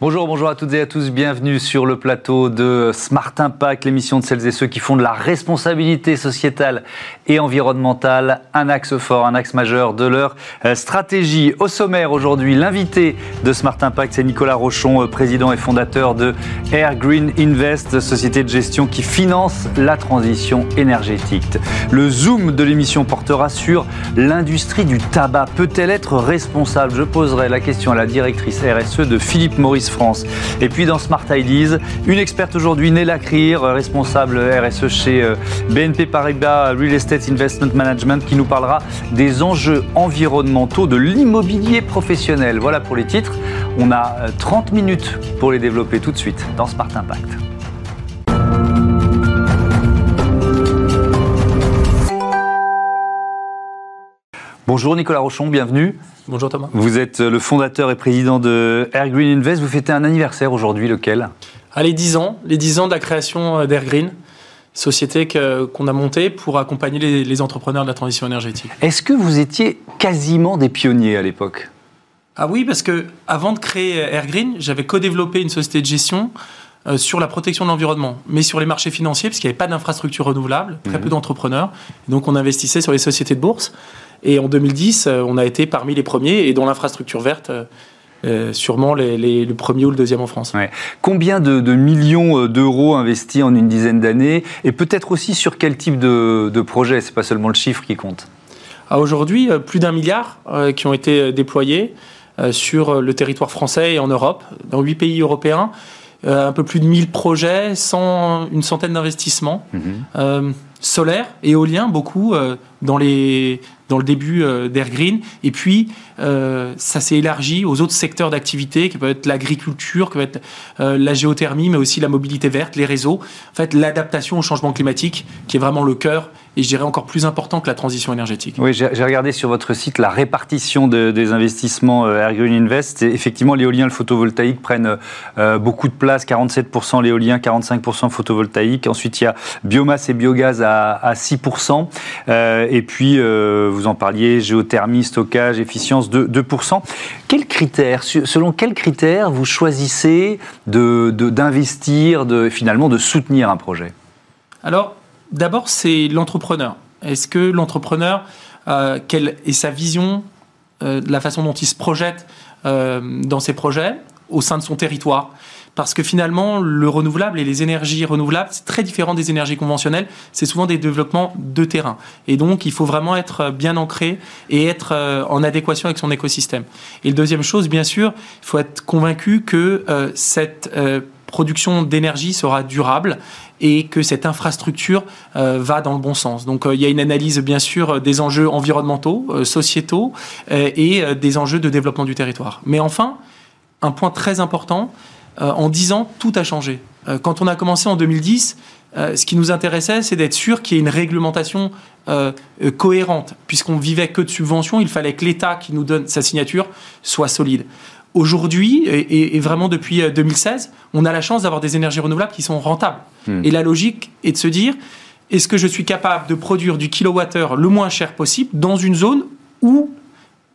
Bonjour, bonjour à toutes et à tous. Bienvenue sur le plateau de Smart Impact, l'émission de celles et ceux qui font de la responsabilité sociétale et environnementale un axe fort, un axe majeur de leur euh, stratégie. Au sommaire aujourd'hui, l'invité de Smart Impact, c'est Nicolas Rochon, euh, président et fondateur de Air Green Invest, société de gestion qui finance la transition énergétique. Le zoom de l'émission portera sur l'industrie du tabac. Peut-elle être responsable? Je poserai la question à la directrice RSE de Philippe Maurice France. Et puis dans Smart Ideas, une experte aujourd'hui, Néla Krier, responsable RSE chez euh, BNP Paribas Real Estate Investment Management, qui nous parlera des enjeux environnementaux de l'immobilier professionnel. Voilà pour les titres. On a 30 euh, minutes pour les développer tout de suite dans Smart Impact. Bonjour Nicolas Rochon, bienvenue. Bonjour Thomas. Vous êtes le fondateur et président de Air Green Invest. Vous fêtez un anniversaire aujourd'hui, lequel? Ah, Les 10 ans, les 10 ans de la création d'Air Green, société qu'on a montée pour accompagner les, entrepreneurs de la transition énergétique. Est-ce que vous étiez quasiment des pionniers à l'époque? Ah oui, parce que avant de créer Air Green, j'avais co-développé une société de gestion euh, sur la protection de l'environnement, mais sur les marchés financiers, parce qu'il n'y avait pas d'infrastructure renouvelable, très mhm. peu d'entrepreneurs. Donc on investissait sur les sociétés de bourse. Et en 2010, euh, on a été parmi les premiers, et dans l'infrastructure verte, euh, euh, sûrement les, le premier ou le deuxième en France. Combien de, millions d'euros investis en une dizaine d'années Et peut-être aussi sur quel type de, de projet? C'est pas seulement le chiffre qui compte. Ah, aujourd'hui, plus d'un milliard qui ont été déployés sur le territoire français et en Europe, dans huit pays européens. un peu plus de 1000 projets, sans une centaine d'investissements. Mhm. solaire, éolien, beaucoup dans les dans le début euh, d'Air Green. Et puis, euh, ça s'est élargi aux autres secteurs d'activité, qui peuvent être l'agriculture, qui peut être euh, la géothermie, mais aussi la mobilité verte, les réseaux. En fait, l'adaptation au changement climatique, qui est vraiment le cœur et je dirais encore plus important que la transition énergétique. Oui, j'ai regardé sur votre site la répartition des investissements Air Green Invest. Effectivement, l'éolien et le photovoltaïque prennent beaucoup de place, 47% l'éolien, 45% photovoltaïque. Ensuite, il y a biomasse et biogaz à 6%. Et puis, vous en parliez, géothermie, stockage, efficience de 2%. Quels critères, selon quels critères vous choisissez d'investir, de, de, finalement de soutenir un projet? Alors, d'abord, c'est l'entrepreneur. Est-ce que l'entrepreneur, euh, quelle est sa vision, euh, la façon dont il se projette euh, dans ses projets au sein de son territoire? Parce que finalement, le renouvelable et les énergies renouvelables, c'est très différent des énergies conventionnelles. C'est souvent des développements de terrain. Et donc, il faut vraiment être bien ancré et être euh, en adéquation avec son écosystème. Et la deuxième chose, bien sûr, il faut être convaincu que euh, cette euh, production d'énergie sera durable et que cette infrastructure va dans le bon sens. Donc il y a une analyse bien sûr des enjeux environnementaux, sociétaux et des enjeux de développement du territoire. Mais enfin, un point très important, en 10 ans, tout a changé. Euh, quand on a commencé en 2010, euh, ce qui nous intéressait, c'est d'être sûr qu'il y ait une réglementation cohérente. Puisqu'on vivait que de subventions, il fallait que l'État qui nous donne sa signature soit solide. Aujourd'hui, et, vraiment depuis 2016, on a la chance d'avoir des énergies renouvelables qui sont rentables. Hmm. Et la logique est de se dire, est-ce que je suis capable de produire du kilowattheure le moins cher possible dans une zone où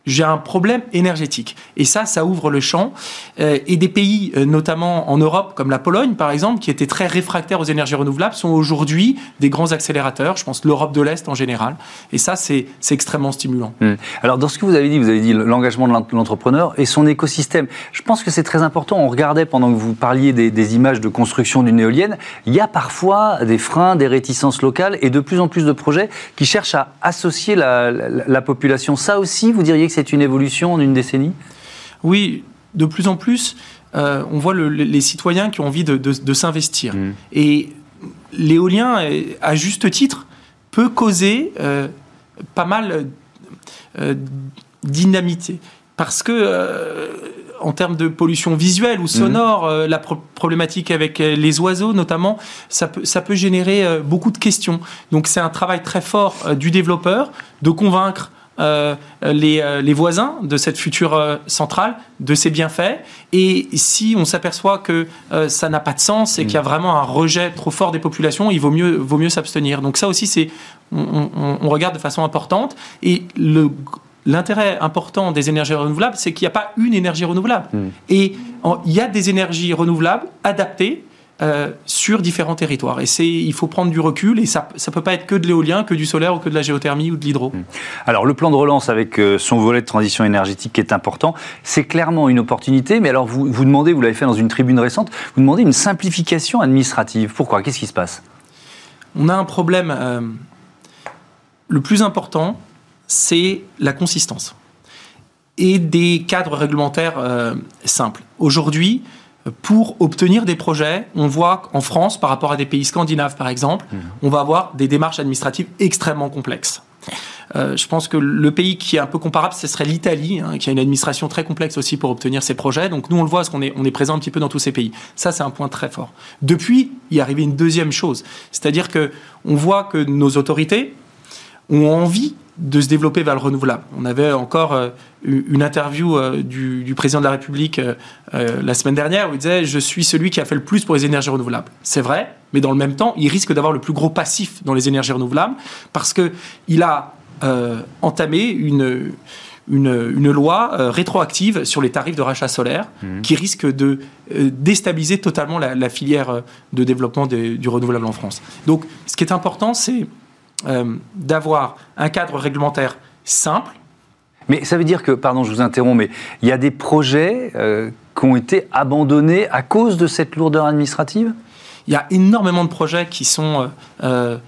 j'ai un problème énergétique. Et ça, ça ouvre le champ. Euh, et des pays, euh, notamment en Europe, comme la Pologne, par exemple, qui étaient très réfractaires aux énergies renouvelables, sont aujourd'hui des grands accélérateurs. Je pense l'Europe de l'Est en général. Et ça, c'est extrêmement stimulant. Hmm. Alors, dans ce que vous avez dit, vous avez dit l'engagement de l'entrepreneur et son écosystème. Je pense que c'est très important. On regardait pendant que vous parliez des, images de construction d'une éolienne. Il y a parfois des freins, des réticences locales et de plus en plus de projets qui cherchent à associer la population. Ça aussi, vous diriez que c'est une évolution en une décennie? Oui, de plus en plus, euh, on voit les citoyens qui ont envie de, s'investir. Mmh. Et l'éolien, à juste titre, peut causer euh, pas mal euh, d'inamité. Parce que, en termes de pollution visuelle ou sonore, mmh. la problématique avec les oiseaux notamment, ça peut, ça peut générer beaucoup de questions. Donc c'est un travail très fort du développeur de convaincre euh, les, euh, les, voisins de cette future euh, centrale, de ses bienfaits. Et si on s'aperçoit que ça n'a pas de sens et qu'il y a mm. vraiment un rejet trop fort des populations, il vaut mieux, vaut mieux s'abstenir. Donc ça aussi, c'est on, on, regarde de façon importante. Et le L'intérêt important des énergies renouvelables, c'est qu'il n'y a pas une énergie renouvelable. Mm. Et il y a des énergies renouvelables adaptées euh, sur différents territoires. Et c'est, il faut prendre du recul et ça ne peut pas être que de l'éolien, que du solaire ou que de la géothermie ou de l'hydro. Hmm. Alors le plan de relance avec euh, son volet de transition énergétique qui est important, c'est clairement une opportunité. Mais alors vous, vous demandez, vous l'avez fait dans une tribune récente, vous demandez une simplification administrative. Pourquoi? Qu'est-ce qui se passe? On a un problème. Euh, le plus important, c'est la consistance et des cadres réglementaires simples. Aujourd'hui, pour obtenir des projets, on voit qu'en France, par rapport à des pays scandinaves par exemple, mmh. on va avoir des démarches administratives extrêmement complexes. Euh, je pense que le pays qui est un peu comparable, ce serait l'Italie, hein, qui a une administration très complexe aussi pour obtenir ces projets. Donc nous, on le voit, parce qu'on est, on est présent un petit peu dans tous ces pays. Ça, c'est un point très fort. Depuis, il est arrivé une deuxième chose, c'est-à-dire que on voit que nos autorités ont envie de se développer vers le renouvelable. On avait encore euh, une interview euh, du, président de la République euh, la semaine dernière où il disait Je suis celui qui a fait le plus pour les énergies renouvelables. C'est vrai, mais dans le même temps, il risque d'avoir le plus gros passif dans les énergies renouvelables parce qu'il a entamé une, une, loi rétroactive sur les tarifs de rachat solaire mmh. qui risque de déstabiliser totalement la, filière de développement du renouvelable en France. Donc, ce qui est important, c'est euh, d'avoir un cadre réglementaire simple. Mais ça veut dire que, pardon, je vous interromps, mais il y a des projets euh, qui ont été abandonnés à cause de cette lourdeur administrative? Il y a énormément de projets qui sont euh,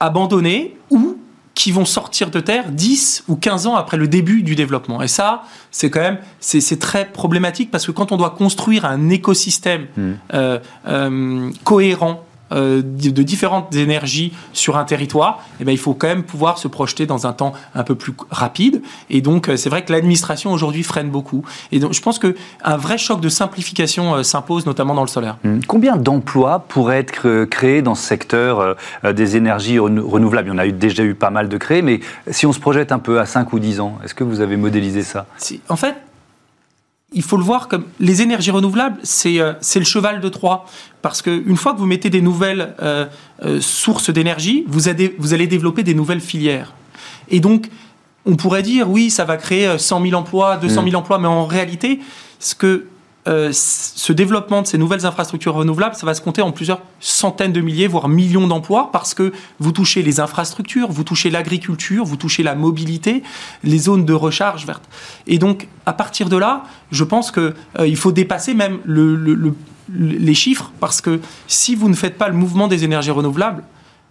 abandonnés ou qui vont sortir de terre 10 ou 15 ans après le début du développement. Et ça, c'est quand même c'est très problématique parce que quand on doit construire un écosystème hmm. cohérent de différentes énergies sur un territoire, eh bien, il faut quand même pouvoir se projeter dans un temps un peu plus rapide. Et donc, euh, c'est vrai que l'administration aujourd'hui freine beaucoup. Et donc, je pense qu'un vrai choc de simplification euh, s'impose, notamment dans le solaire. Mmh. Combien d'emplois pourraient être créés dans ce secteur des énergies renouvelables? Il y en a eu, déjà eu pas mal de créés, mais si on se projette un peu à 5 ou 10 ans, est-ce que vous avez modélisé ça? En fait, il faut le voir comme les énergies renouvelables, c'est euh, le cheval de Troie. Parce qu'une fois que vous mettez des nouvelles euh, euh, sources d'énergie, vous, vous, allez développer des nouvelles filières. Et donc, on pourrait dire, oui, ça va créer 100 000 emplois, 200 000 mmh. emplois, mais en réalité, ce que euh, ce développement de ces nouvelles infrastructures renouvelables, ça va se compter en plusieurs centaines de milliers, voire millions d'emplois, parce que vous touchez les infrastructures, vous touchez l'agriculture, vous touchez la mobilité, les zones de recharge verte. Et donc, à partir de là, je pense qu'il euh, faut dépasser même les chiffres, parce que si vous ne faites pas le mouvement des énergies renouvelables,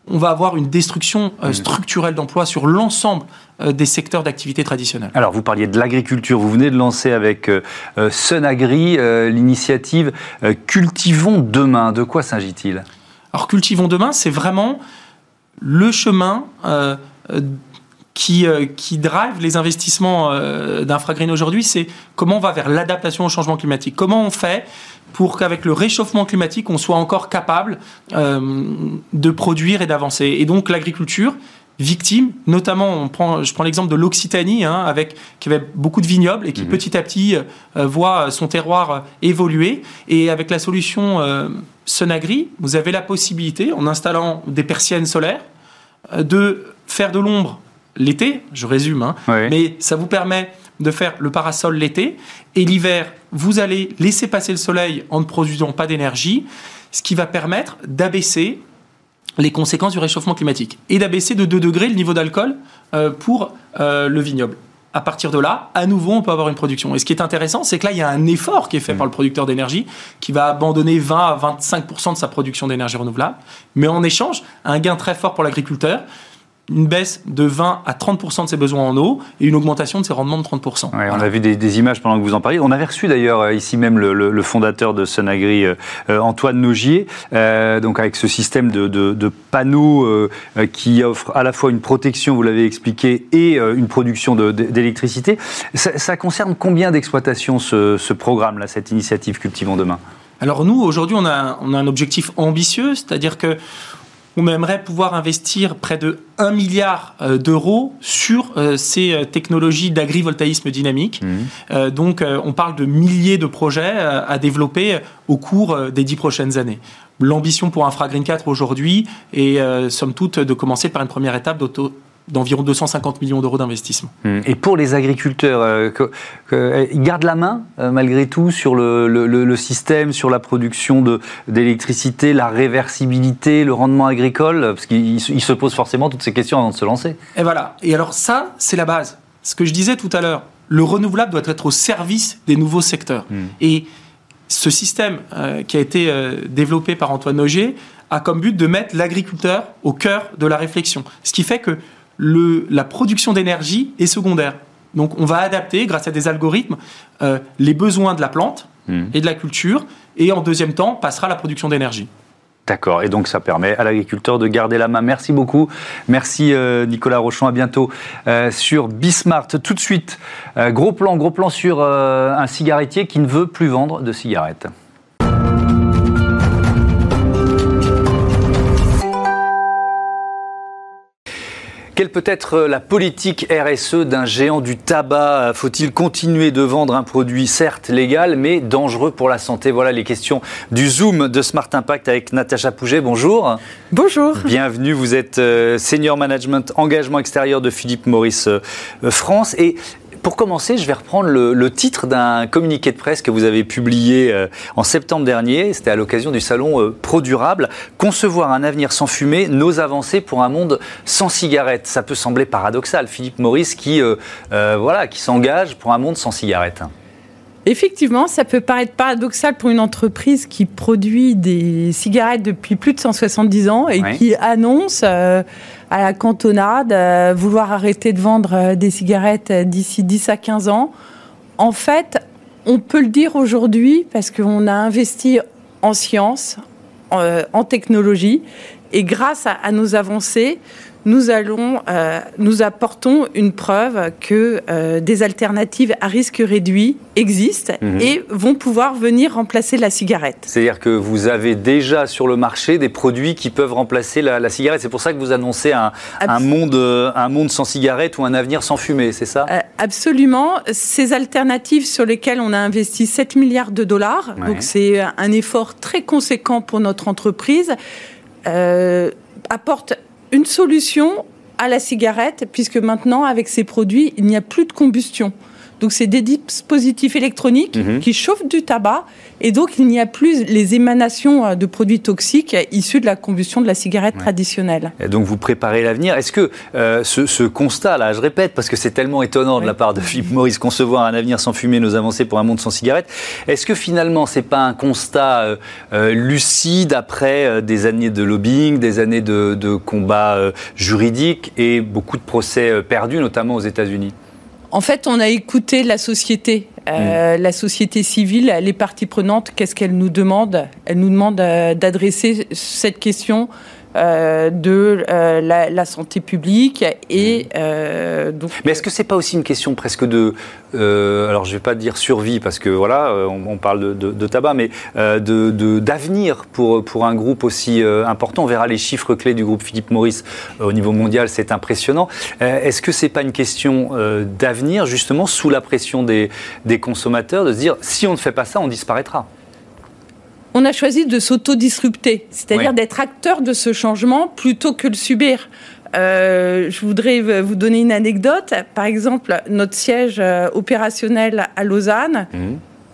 on va avoir une destruction euh, structurelle d'emplois sur l'ensemble euh, des secteurs d'activité traditionnels. Alors, vous parliez de l'agriculture. Vous venez de lancer avec euh, Sunagri l'initiative Cultivons demain. De quoi s'agit-il? Alors, Cultivons demain, c'est vraiment le chemin qui, qui drive les investissements d'Infragreen aujourd'hui. C'est comment on va vers l'adaptation au changement climatique. Comment on fait pour qu'avec le réchauffement climatique, on soit encore capable euh, de produire et d'avancer. Et donc l'agriculture, victime, notamment, on prend, je prends l'exemple de l'Occitanie, hein, avec qui avait beaucoup de vignobles et qui mhm. petit à petit euh, voit son terroir évoluer. Et avec la solution euh, Sunagri, vous avez la possibilité, en installant des persiennes solaires, de faire de l'ombre l'été. Je résume, hein, mais ça vous permet de faire le parasol l'été et l'hiver, vous allez laisser passer le soleil en ne produisant pas d'énergie, ce qui va permettre d'abaisser les conséquences du réchauffement climatique et d'abaisser de 2 degrés le niveau d'alcool euh, pour euh, le vignoble. À partir de là, à nouveau, on peut avoir une production. Et ce qui est intéressant, c'est que là, il y a un effort qui est fait mmh. par le producteur d'énergie qui va abandonner 20 à 25% de sa production d'énergie renouvelable, mais en échange, un gain très fort pour l'agriculteur une baisse de 20 à 30% de ses besoins en eau et une augmentation de ses rendements de 30%. On a vu des, images pendant que vous en parliez. On avait reçu d'ailleurs euh, ici même le, fondateur de Sunagri, euh, euh, Antoine Nogier, donc avec ce système de, panneaux qui offre à la fois une protection, vous l'avez expliqué, et une production d'électricité. Ça, concerne combien d'exploitations ce, programme-là, cette initiative Cultivons demain? Alors nous, aujourd'hui, on a, on a un objectif ambitieux, c'est-à-dire que on aimerait pouvoir investir près de 1 milliard euh, d'euros sur euh, ces euh, technologies d'agrivoltaïsme dynamique. Mmh. donc, on parle de milliers de projets à développer au cours des dix prochaines années. L'ambition pour Infragreen 4 aujourd'hui est, somme toute, de commencer par une première étape d'environ 250 millions d'euros d'investissement. Hum. Et pour les agriculteurs, ils gardent la main malgré tout sur le, système, sur la production d'électricité, la réversibilité, le rendement agricole, parce qu'ils se posent forcément toutes ces questions avant de se lancer. Et voilà. Et alors ça, c'est la base. Ce que je disais tout à l'heure, le renouvelable doit être au service des nouveaux secteurs. Hum. Et ce système qui a été développé par Antoine Noger a comme but de mettre l'agriculteur au cœur de la réflexion. Ce qui fait que le, la production d'énergie est secondaire. Donc on va adapter, grâce à des algorithmes, euh, les besoins de la plante hmm. et de la culture, et en deuxième temps passera la production d'énergie. D'accord, et donc ça permet à l'agriculteur de garder la main. Merci beaucoup. Merci euh, Nicolas Rochon, à bientôt euh, sur Bismart. Tout de suite, gros plan, gros plan sur un cigarettier qui ne veut plus vendre de cigarettes. Quelle peut être la politique RSE d'un géant du tabac? Faut-il continuer de vendre un produit certes légal mais dangereux pour la santé? Voilà les questions du Zoom de Smart Impact avec Natacha Pouget. Bonjour. Bonjour. Bienvenue, vous êtes euh, senior management engagement extérieur de Philippe Maurice euh, France et pour commencer, je vais reprendre le, titre d'un communiqué de presse que vous avez publié euh, en septembre dernier. C'était à l'occasion du salon euh, Pro Durable. Concevoir un avenir sans fumée, nos avancées pour un monde sans cigarettes. Ça peut sembler paradoxal. Philippe Maurice qui, euh, voilà, qui s'engage pour un monde sans cigarettes. Effectivement, ça peut paraître paradoxal pour une entreprise qui produit des cigarettes depuis plus de 170 ans et qui annonce à la cantonade, euh, vouloir arrêter de vendre euh, des cigarettes euh, d'ici 10 à 15 ans. En fait, on peut le dire aujourd'hui parce qu'on a investi en science, en, technologie, et grâce à nos avancées, nous allons, euh, nous apportons une preuve que euh, des alternatives à risque réduit existent mhm. et vont pouvoir venir remplacer la cigarette. C'est-à-dire que vous avez déjà sur le marché des produits qui peuvent remplacer la, cigarette. C'est pour ça que vous annoncez un, monde, euh, un monde sans cigarette ou un avenir sans fumée, c'est ça? Absolument. Ces alternatives sur lesquelles on a investi 7 milliards de dollars, donc c'est un effort très conséquent pour notre entreprise, apportent une solution à la cigarette, puisque maintenant, avec ces produits, il n'y a plus de combustion. Donc, c'est des dispositifs électroniques mhm. qui chauffent du tabac et donc il n'y a plus les émanations euh, de produits toxiques issus de la combustion de la cigarette traditionnelle. Et donc, vous préparez l'avenir. Est-ce que euh, ce, constat-là, je répète, parce que c'est tellement étonnant de la part de Philippe Maurice, concevoir un avenir sans fumée, nos avancées pour un monde sans cigarette, est-ce que finalement, c'est pas un constat euh, lucide après des années de lobbying, des années de, de combats juridiques et beaucoup de procès perdus, notamment aux États-Unis? En fait, on a écouté la société, euh, la société civile, les parties prenantes. Qu'est-ce qu'elles nous demandent? Elles nous demandent euh, d'adresser cette question euh, de euh, la, santé publique et mmh. euh, donc. Mais est-ce que c'est pas aussi une question presque de, alors je vais pas dire survie parce que voilà, on, parle de, tabac, mais de d'avenir pour pour un groupe aussi important. On verra les chiffres clés du groupe Philippe Maurice au niveau mondial, c'est impressionnant. est-ce que c'est pas une question d'avenir justement sous la pression des des consommateurs de se dire si on ne fait pas ça, on disparaîtra? On a choisi de s'auto-disrupter, c'est-à-dire d'être acteur de ce changement plutôt que le subir. Euh, je voudrais vous donner une anecdote. Par exemple, notre siège euh, opérationnel à Lausanne mmh.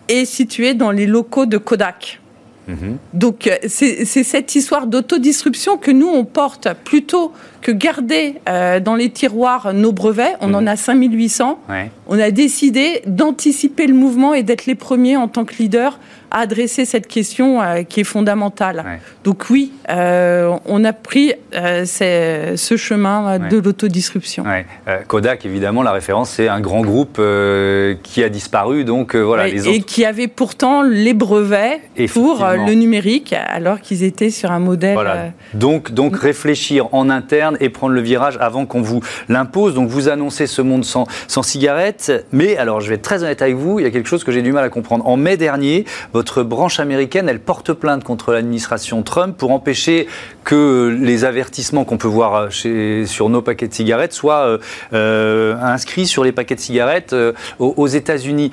est situé dans les locaux de Kodak. Mmh. Donc euh, c'est cette histoire d'autodisruption que nous, on porte plutôt que garder dans les tiroirs nos brevets. On mmh. en a 5800. On a décidé d'anticiper le mouvement et d'être les premiers en tant que leader à adresser cette question euh, qui est fondamentale. Donc oui, euh, on a pris euh, ce chemin de l'autodisruption. Kodak, évidemment, la référence, c'est un grand groupe qui a disparu. Donc voilà, les autres... Et qui avait pourtant les brevets pour le numérique, alors qu'ils étaient sur un modèle... Donc, donc réfléchir en interne et prendre le virage avant qu'on vous l'impose. Donc vous annoncez ce monde sans, cigarettes. Mais alors, je vais être très honnête avec vous, il y a quelque chose que j'ai du mal à comprendre. En mai dernier, votre branche américaine, elle porte plainte contre l'administration Trump pour empêcher que les avertissements qu'on peut voir chez, sur nos paquets de cigarettes soient euh, euh, inscrits sur les paquets de cigarettes euh, aux, États-Unis.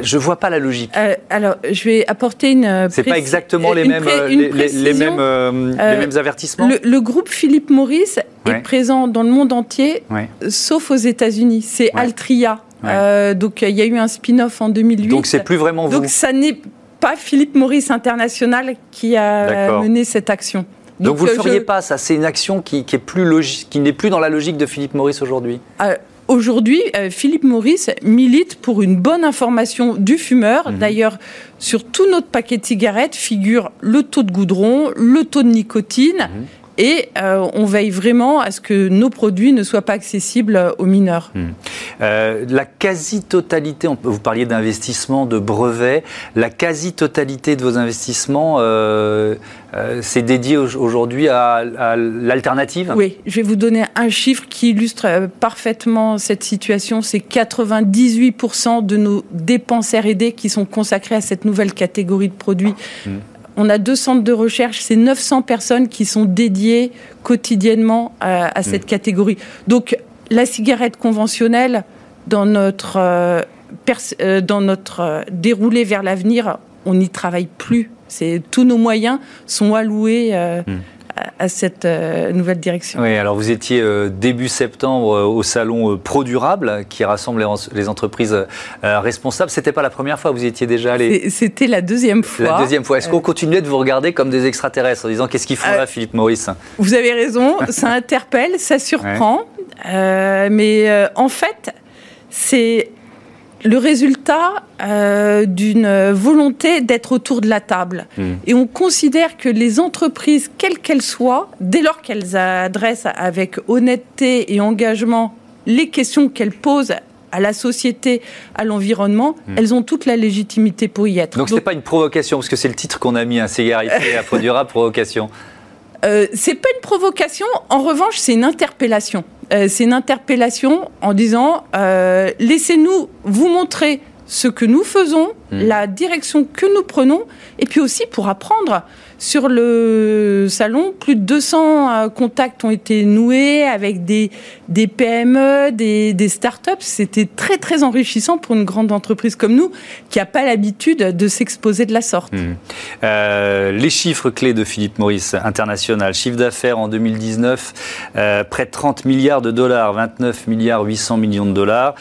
Je vois pas la logique. alors, je vais apporter une. C'est pas exactement les mêmes, les, mêmes, les mêmes avertissements. Le, groupe Philippe Maurice est présent dans le monde entier, sauf aux États-Unis. C'est Altria. Euh, donc il y a eu un spin-off en 2008. Donc c'est plus vraiment vous. Donc ça n'est pas Philippe Maurice International qui a mené cette action. Donc, vous ne le feriez pas, ça? C'est une action qui, est plus logique, qui n'est plus dans la logique de Philippe Maurice aujourd'hui? Aujourd'hui, euh, Philippe Maurice milite pour une bonne information du fumeur. Mhm. D'ailleurs, sur tout notre paquet de cigarettes figure le taux de goudron, le taux de nicotine. Mhm. Et euh, on veille vraiment à ce que nos produits ne soient pas accessibles aux mineurs. Mhm. Euh, la quasi-totalité, vous parliez d'investissement, de brevets, la quasi-totalité de vos investissements, euh, c'est dédié aujourd'hui à, l'alternative? Oui, je vais vous donner un chiffre qui illustre parfaitement cette situation. C'est 98% de nos dépenses R&D qui sont consacrées à cette nouvelle catégorie de produits. Mmh. On a deux centres de recherche, c'est 900 personnes qui sont dédiées quotidiennement à, cette mmh. catégorie. Donc la cigarette conventionnelle, dans notre, euh, dans notre déroulé vers l'avenir, on n'y travaille plus c'est tous nos moyens sont alloués euh, hmm. À, cette euh, nouvelle direction. Oui, alors vous étiez euh, début septembre au salon Pro Durable qui rassemble les, entreprises responsables. C'était pas la première fois, vous étiez déjà allé. C'était la deuxième fois. La deuxième fois. Est-ce qu'on continuait de vous regarder comme des extraterrestres en disant qu'est-ce qu'ils font là, Philippe Maurice? Vous avez raison, ça interpelle, ça surprend, mais en fait, c'est le résultat euh, d'une volonté d'être autour de la table. Hmm. Et on considère que les entreprises, quelles qu'elles soient, dès lors qu'elles adressent avec honnêteté et engagement les questions qu'elles posent à la société, à l'environnement, hmm. elles ont toute la légitimité pour y être. Donc, ce n'est pas une provocation, parce que c'est le titre qu'on a mis, un hein, à Produira, provocation. Euh, c'est pas une provocation, en revanche, c'est une interpellation. Euh, c'est une interpellation en disant euh, laissez-nous vous montrer ce que nous faisons, hmm. la direction que nous prenons, et puis aussi pour apprendre. Sur le salon, plus de 200 euh, contacts ont été noués avec des, PME, des, des startups. C'était très très enrichissant pour une grande entreprise comme nous qui n'a pas l'habitude de s'exposer de la sorte. Hmm. Euh, les chiffres clés de Philippe Maurice International, chiffre d'affaires en 2019, euh, près de 30 milliards de dollars, 29 milliards 800 millions de dollars,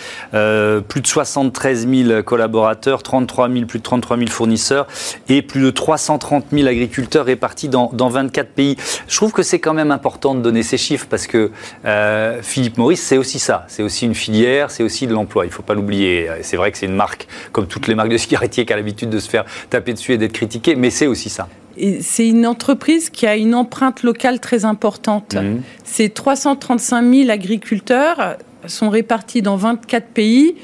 plus de 73 000 collaborateurs, 33 000, plus de 33 000 fournisseurs et plus de 330 000 agriculteurs répartis dans, 24 pays. Je trouve que c'est quand même important de donner ces chiffres parce que euh, Philippe Maurice, c'est aussi ça. C'est aussi une filière, c'est aussi de l'emploi. Il ne faut pas l'oublier. C'est vrai que c'est une marque, comme toutes les marques de cigarettiers, qui a l'habitude de se faire taper dessus et d'être critiquée, mais c'est aussi ça. C'est une entreprise qui a une empreinte locale très importante. Mmh. Ces 335 000 agriculteurs sont répartis dans 24 pays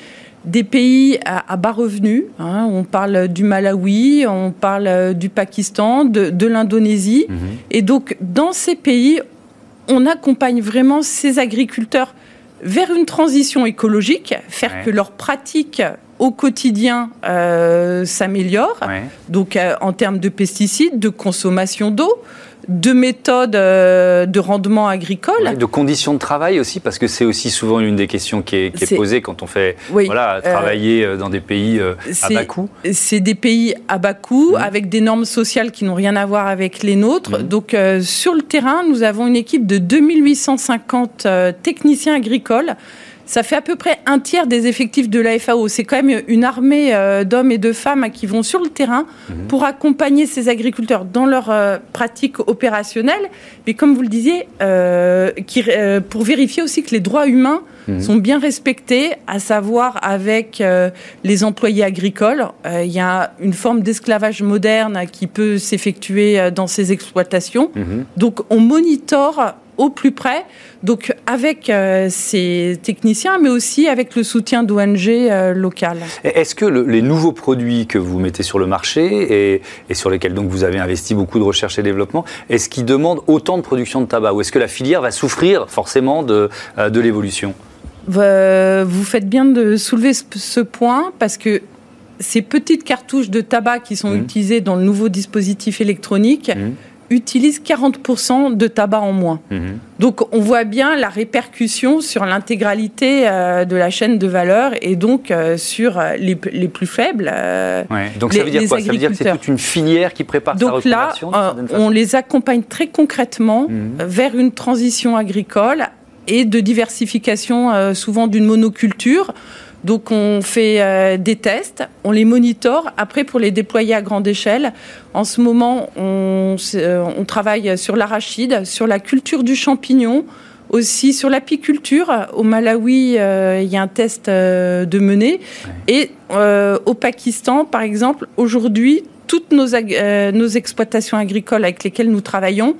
des pays à, bas revenus. Hein. on parle du Malawi, on parle du Pakistan, de, l'Indonésie. Mhm. Et donc, dans ces pays, on accompagne vraiment ces agriculteurs vers une transition écologique, faire que leurs pratiques au quotidien euh, s'améliorent. Donc, euh, en termes de pesticides, de consommation d'eau, de méthodes euh, de rendement agricole. de conditions de travail aussi, parce que c'est aussi souvent une des questions qui est, posée quand on fait voilà, travailler euh, dans des pays à bas coût. C'est des pays à bas coût, mmh. avec des normes sociales qui n'ont rien à voir avec les nôtres. Mmh. Donc sur le terrain, nous avons une équipe de 2850 techniciens agricoles ça fait à peu près un tiers des effectifs de la FAO. C'est quand même une armée euh, d'hommes et de femmes qui vont sur le terrain mhm. pour accompagner ces agriculteurs dans leurs euh, pratiques opérationnelles, mais comme vous le disiez, euh, qui, pour vérifier aussi que les droits humains mhm. sont bien respectés, à savoir avec les employés agricoles. Il y a une forme d'esclavage moderne qui peut s'effectuer dans ces exploitations. Mhm. Donc on monitore au plus près, donc avec euh, ces techniciens, mais aussi avec le soutien d'ONG euh, locales. Est-ce que les nouveaux produits que vous mettez sur le marché et, et, sur lesquels donc vous avez investi beaucoup de recherche et développement, est-ce qu'ils demandent autant de production de tabac ou est-ce que la filière va souffrir forcément de, euh, de l'évolution? Vous faites bien de soulever ce, point parce que ces petites cartouches de tabac qui sont mmh. utilisées dans le nouveau dispositif électronique, mmh utilisent 40% de tabac en moins. Mhm. Donc on voit bien la répercussion sur l'intégralité euh, de la chaîne de valeur et donc euh, sur les, les, plus faibles. Euh, donc ça veut dire quoi? Ça veut dire que c'est toute une filière qui prépare donc sa reconversion Donc là, on les accompagne très concrètement mhm. vers une transition agricole et de diversification souvent d'une monoculture. Donc on fait euh, des tests, on les monitore. Après, pour les déployer à grande échelle, en ce moment, on, euh, travaille sur l'arachide, sur la culture du champignon, aussi sur l'apiculture. Au Malawi, euh, il y a un test de mener. Et au Pakistan, par exemple, aujourd'hui, toutes nos, nos exploitations agricoles avec lesquelles nous travaillons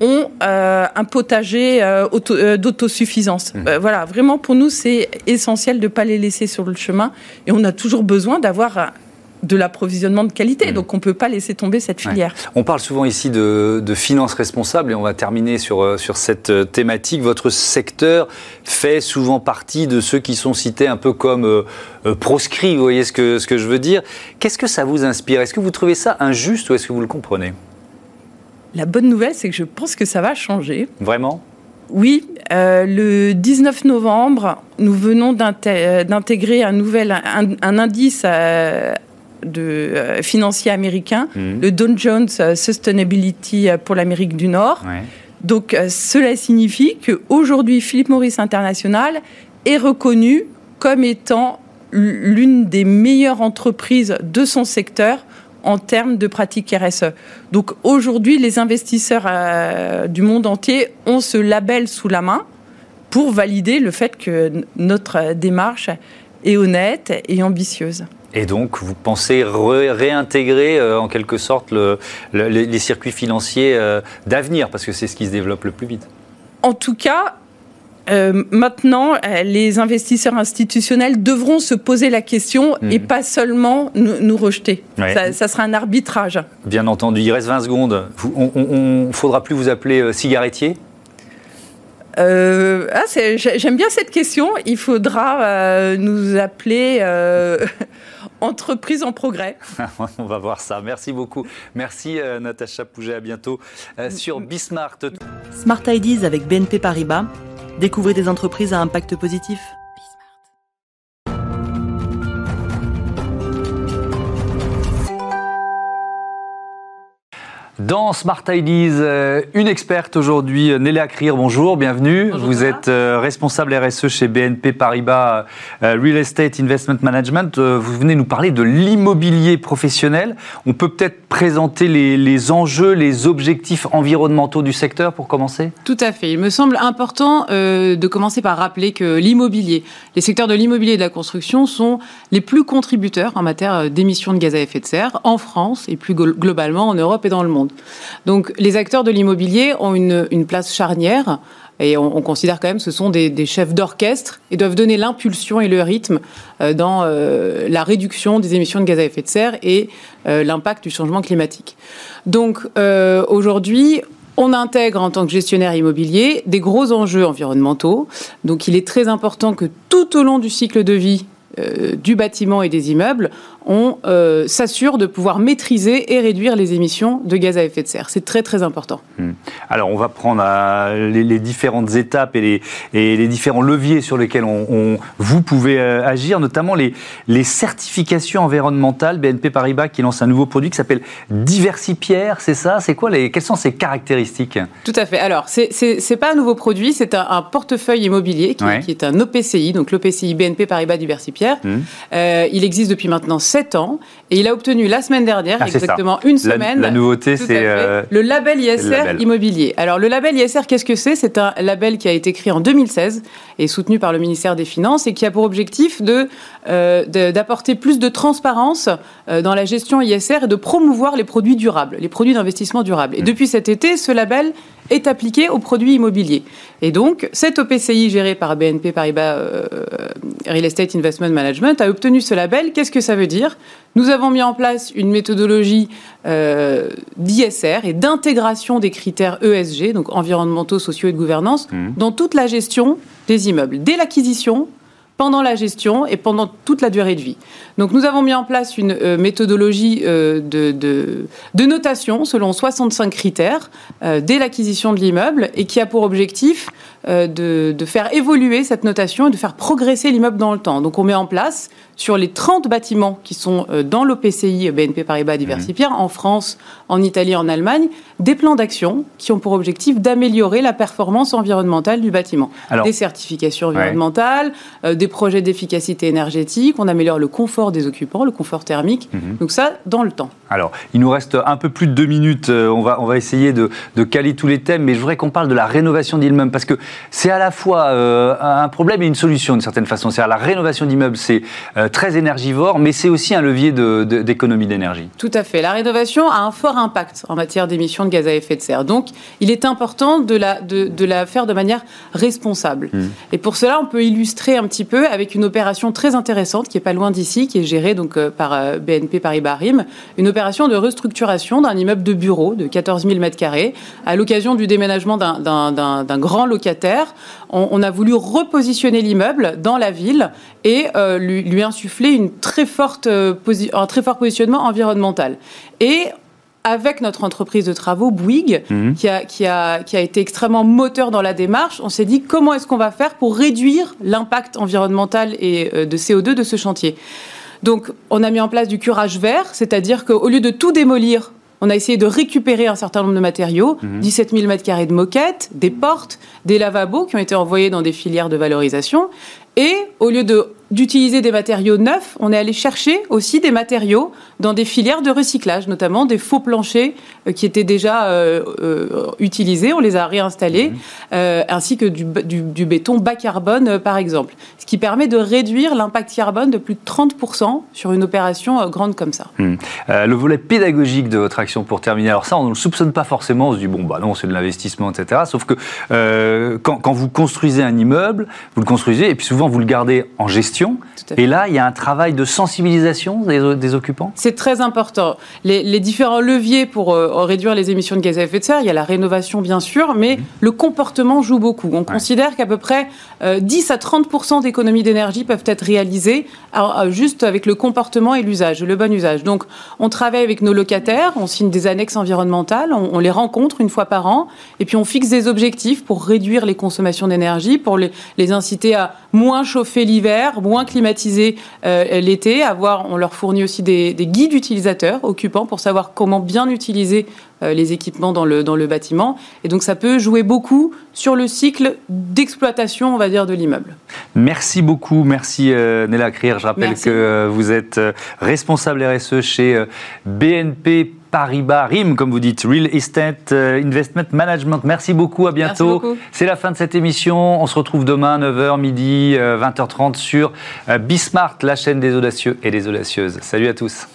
ont euh, un potager euh, euh, d'autosuffisance. Mmh. voilà, vraiment pour nous, c'est essentiel de ne pas les laisser sur le chemin. Et on a toujours besoin d'avoir de l'approvisionnement de qualité. Mmh. Donc on ne peut pas laisser tomber cette filière. On parle souvent ici de, de, finances responsables et on va terminer sur, sur cette thématique. Votre secteur fait souvent partie de ceux qui sont cités un peu comme proscrits, vous voyez ce que, ce que je veux dire. Qu'est-ce que ça vous inspire? Est-ce que vous trouvez ça injuste ou est-ce que vous le comprenez? La bonne nouvelle, c'est que je pense que ça va changer. Vraiment? Oui, euh, le 19 novembre, nous venons euh, d'intégrer un nouvel un, indice euh, de, financier américain, mhm. le Dow Jones Sustainability pour l'Amérique du Nord. Donc cela signifie qu'aujourd'hui, Philippe Maurice International est reconnu comme étant l'une des meilleures entreprises de son secteur en termes de pratiques RSE. Donc aujourd'hui, les investisseurs euh, du monde entier ont ce label sous la main pour valider le fait que notre démarche est honnête et ambitieuse. Et donc, vous pensez réintégrer euh, en quelque sorte les, circuits financiers euh, d'avenir, parce que c'est ce qui se développe le plus vite? En tout cas, euh, maintenant, euh, les investisseurs institutionnels devront se poser la question et mhm. pas seulement nous, rejeter. Ça, sera un arbitrage. Bien entendu. Il reste 20 secondes. on ne faudra plus vous appeler euh, cigarettier? Ah, J'aime bien cette question. Il faudra nous appeler entreprise en progrès. On va voir ça. Merci beaucoup. Merci Natacha Pouget. À bientôt sur Bismart. Smart Ideas avec BNP Paribas Découvrez des entreprises à impact positif. Dans Smart Ideas, euh, une experte aujourd'hui, Néléa Krier, bonjour, bienvenue. Vous êtes euh, responsable RSE chez BNP Paribas euh, Real Estate Investment Management. Vous venez nous parler de l'immobilier professionnel. On peut peut-être présenter les, les, enjeux, les objectifs environnementaux du secteur pour commencer? Tout à fait. Il me semble important de commencer par rappeler que l'immobilier, les secteurs de l'immobilier et de la construction sont les plus contributeurs en matière d'émissions de gaz à effet de serre en France et plus globalement en Europe et dans le monde. Donc les acteurs de l'immobilier ont une, place charnière et on, considère quand même que ce sont des, chefs d'orchestre et doivent donner l'impulsion et le rythme euh, dans euh, la réduction des émissions de gaz à effet de serre et euh, l'impact du changement climatique. Donc aujourd'hui, on intègre en tant que gestionnaire immobilier des gros enjeux environnementaux. Donc il est très important que tout au long du cycle de vie du bâtiment et des immeubles, on euh, s'assure de pouvoir maîtriser et réduire les émissions de gaz à effet de serre. C'est très très important. Hmm. Alors on va prendre euh, les, différentes étapes et les, et les, différents leviers sur lesquels on, vous pouvez euh, agir, notamment les, les, certifications environnementales. BNP Paribas qui lance un nouveau produit qui s'appelle Diversipierre, c'est ça? C'est quoi les, Quelles sont ses caractéristiques? Tout à fait. Alors c'est pas un nouveau produit, c'est un, portefeuille immobilier qui, est un OPCI, donc l'OPCI BNP Paribas Diversipierre. Hmm. il existe depuis maintenant 7 ans et il a obtenu la semaine dernière, ah, exactement une semaine. La, nouveauté, c'est euh, le label ISR immobilier. Alors le label ISR, qu'est-ce que c'est? C'est un label qui a été créé en 2016 et soutenu par le ministère des Finances et qui a pour objectif de euh, d'apporter plus de transparence euh, dans la gestion ISR et de promouvoir les produits durables, les produits d'investissement durables. Et mmh. depuis cet été, ce label est appliqué aux produits immobiliers. Et donc, cet OPCI géré par BNP Paribas euh, Real Estate Investment Management a obtenu ce label. Qu'est-ce que ça veut dire? Nous avons mis en place une méthodologie euh, d'ISR et d'intégration des critères ESG, donc environnementaux, sociaux et de gouvernance, mmh. dans toute la gestion des immeubles, dès l'acquisition pendant la gestion et pendant toute la durée de vie. Donc nous avons mis en place une euh, méthodologie euh, de, notation selon 65 critères euh, dès l'acquisition de l'immeuble et qui a pour objectif de, de, faire évoluer cette notation et de faire progresser l'immeuble dans le temps. Donc on met en place sur les 30 bâtiments qui sont dans l'OPCI BNP Paribas Diversipierre, en France, en Italie, en Allemagne, des plans d'action qui ont pour objectif d'améliorer la performance environnementale du bâtiment. des certifications environnementales, des projets d'efficacité énergétique, on améliore le confort des occupants, le confort thermique. Mhm. Donc ça, dans le temps. Alors, il nous reste un peu plus de deux minutes. Euh, on va, on va essayer de, de caler tous les thèmes, mais je voudrais qu'on parle de la rénovation d'immeubles, parce que c'est à la fois euh, un problème et une solution d'une certaine façon. C'est-à-dire la rénovation d'immeubles, c'est euh, très énergivore, mais c'est aussi un levier d'économie d'énergie. Tout à fait. La rénovation a un fort impact en matière d'émissions de gaz à effet de serre. Donc, il est important de la, de, de la faire de manière responsable. Hmm. Et pour cela, on peut illustrer un petit peu avec une opération très intéressante qui est pas loin d'ici, qui est gérée donc euh, par BNP Paribas RIM, une opération de restructuration d'un immeuble de bureau de 14 000 m2 à l'occasion du déménagement d'un grand locataire. On, a voulu repositionner l'immeuble dans la ville et euh, lui, lui, insuffler une très forte, un très fort positionnement environnemental. Et avec notre entreprise de travaux, Bouygues, mhm. qui, a, qui, a, qui, a, été extrêmement moteur dans la démarche, on s'est dit comment est-ce qu'on va faire pour réduire l'impact environnemental et euh, de CO2 de ce chantier? Donc, on a mis en place du curage vert, c'est-à-dire qu'au lieu de tout démolir, on a essayé de récupérer un certain nombre de matériaux, 17 000 m2 de moquettes, des portes, des lavabos qui ont été envoyés dans des filières de valorisation. Et au lieu de d'utiliser des matériaux neufs, on est allé chercher aussi des matériaux dans des filières de recyclage, notamment des faux planchers euh, qui étaient déjà euh, euh, utilisés, on les a réinstallés, mmh. ainsi que du, du, béton bas carbone, par exemple. Ce qui permet de réduire l'impact carbone de plus de 30% sur une opération grande comme ça. Mmh. le volet pédagogique de votre action, pour terminer, alors ça, on ne le soupçonne pas forcément, on se dit, bon, bah non, c'est de l'investissement, etc. Sauf que quand, quand vous construisez un immeuble, vous le construisez, et puis souvent vous le gardez en gestion et là, il y a un travail de sensibilisation des, occupants C'est très important. Les, différents leviers pour euh, réduire les émissions de gaz à effet de serre, il y a la rénovation bien sûr, mais mhm. le comportement joue beaucoup. On considère qu'à peu près 10 euh, à 30% d'économies d'énergie peuvent être réalisées juste avec le comportement et l'usage, le bon usage. Donc, on travaille avec nos locataires, on signe des annexes environnementales, on, les rencontre une fois par an, et puis on fixe des objectifs pour réduire les consommations d'énergie, pour les, les inciter à moins chauffer l'hiver, moins climatiser euh, l'été. Avoir, on leur fournit aussi des, guides utilisateurs occupants pour savoir comment bien utiliser euh, les équipements dans le, dans le bâtiment. Et donc ça peut jouer beaucoup sur le cycle d'exploitation, on va dire, de l'immeuble. Merci beaucoup, merci euh, Nella Krier. Je rappelle que vous êtes responsable RSE chez BNP Paribas RIM, comme vous dites, Real Estate euh, Investment Management. Merci beaucoup, à bientôt. C'est la fin de cette émission. On se retrouve demain, 9h, midi, 20h30 euh, sur euh, Bismart, la chaîne des audacieux et des audacieuses. Salut à tous.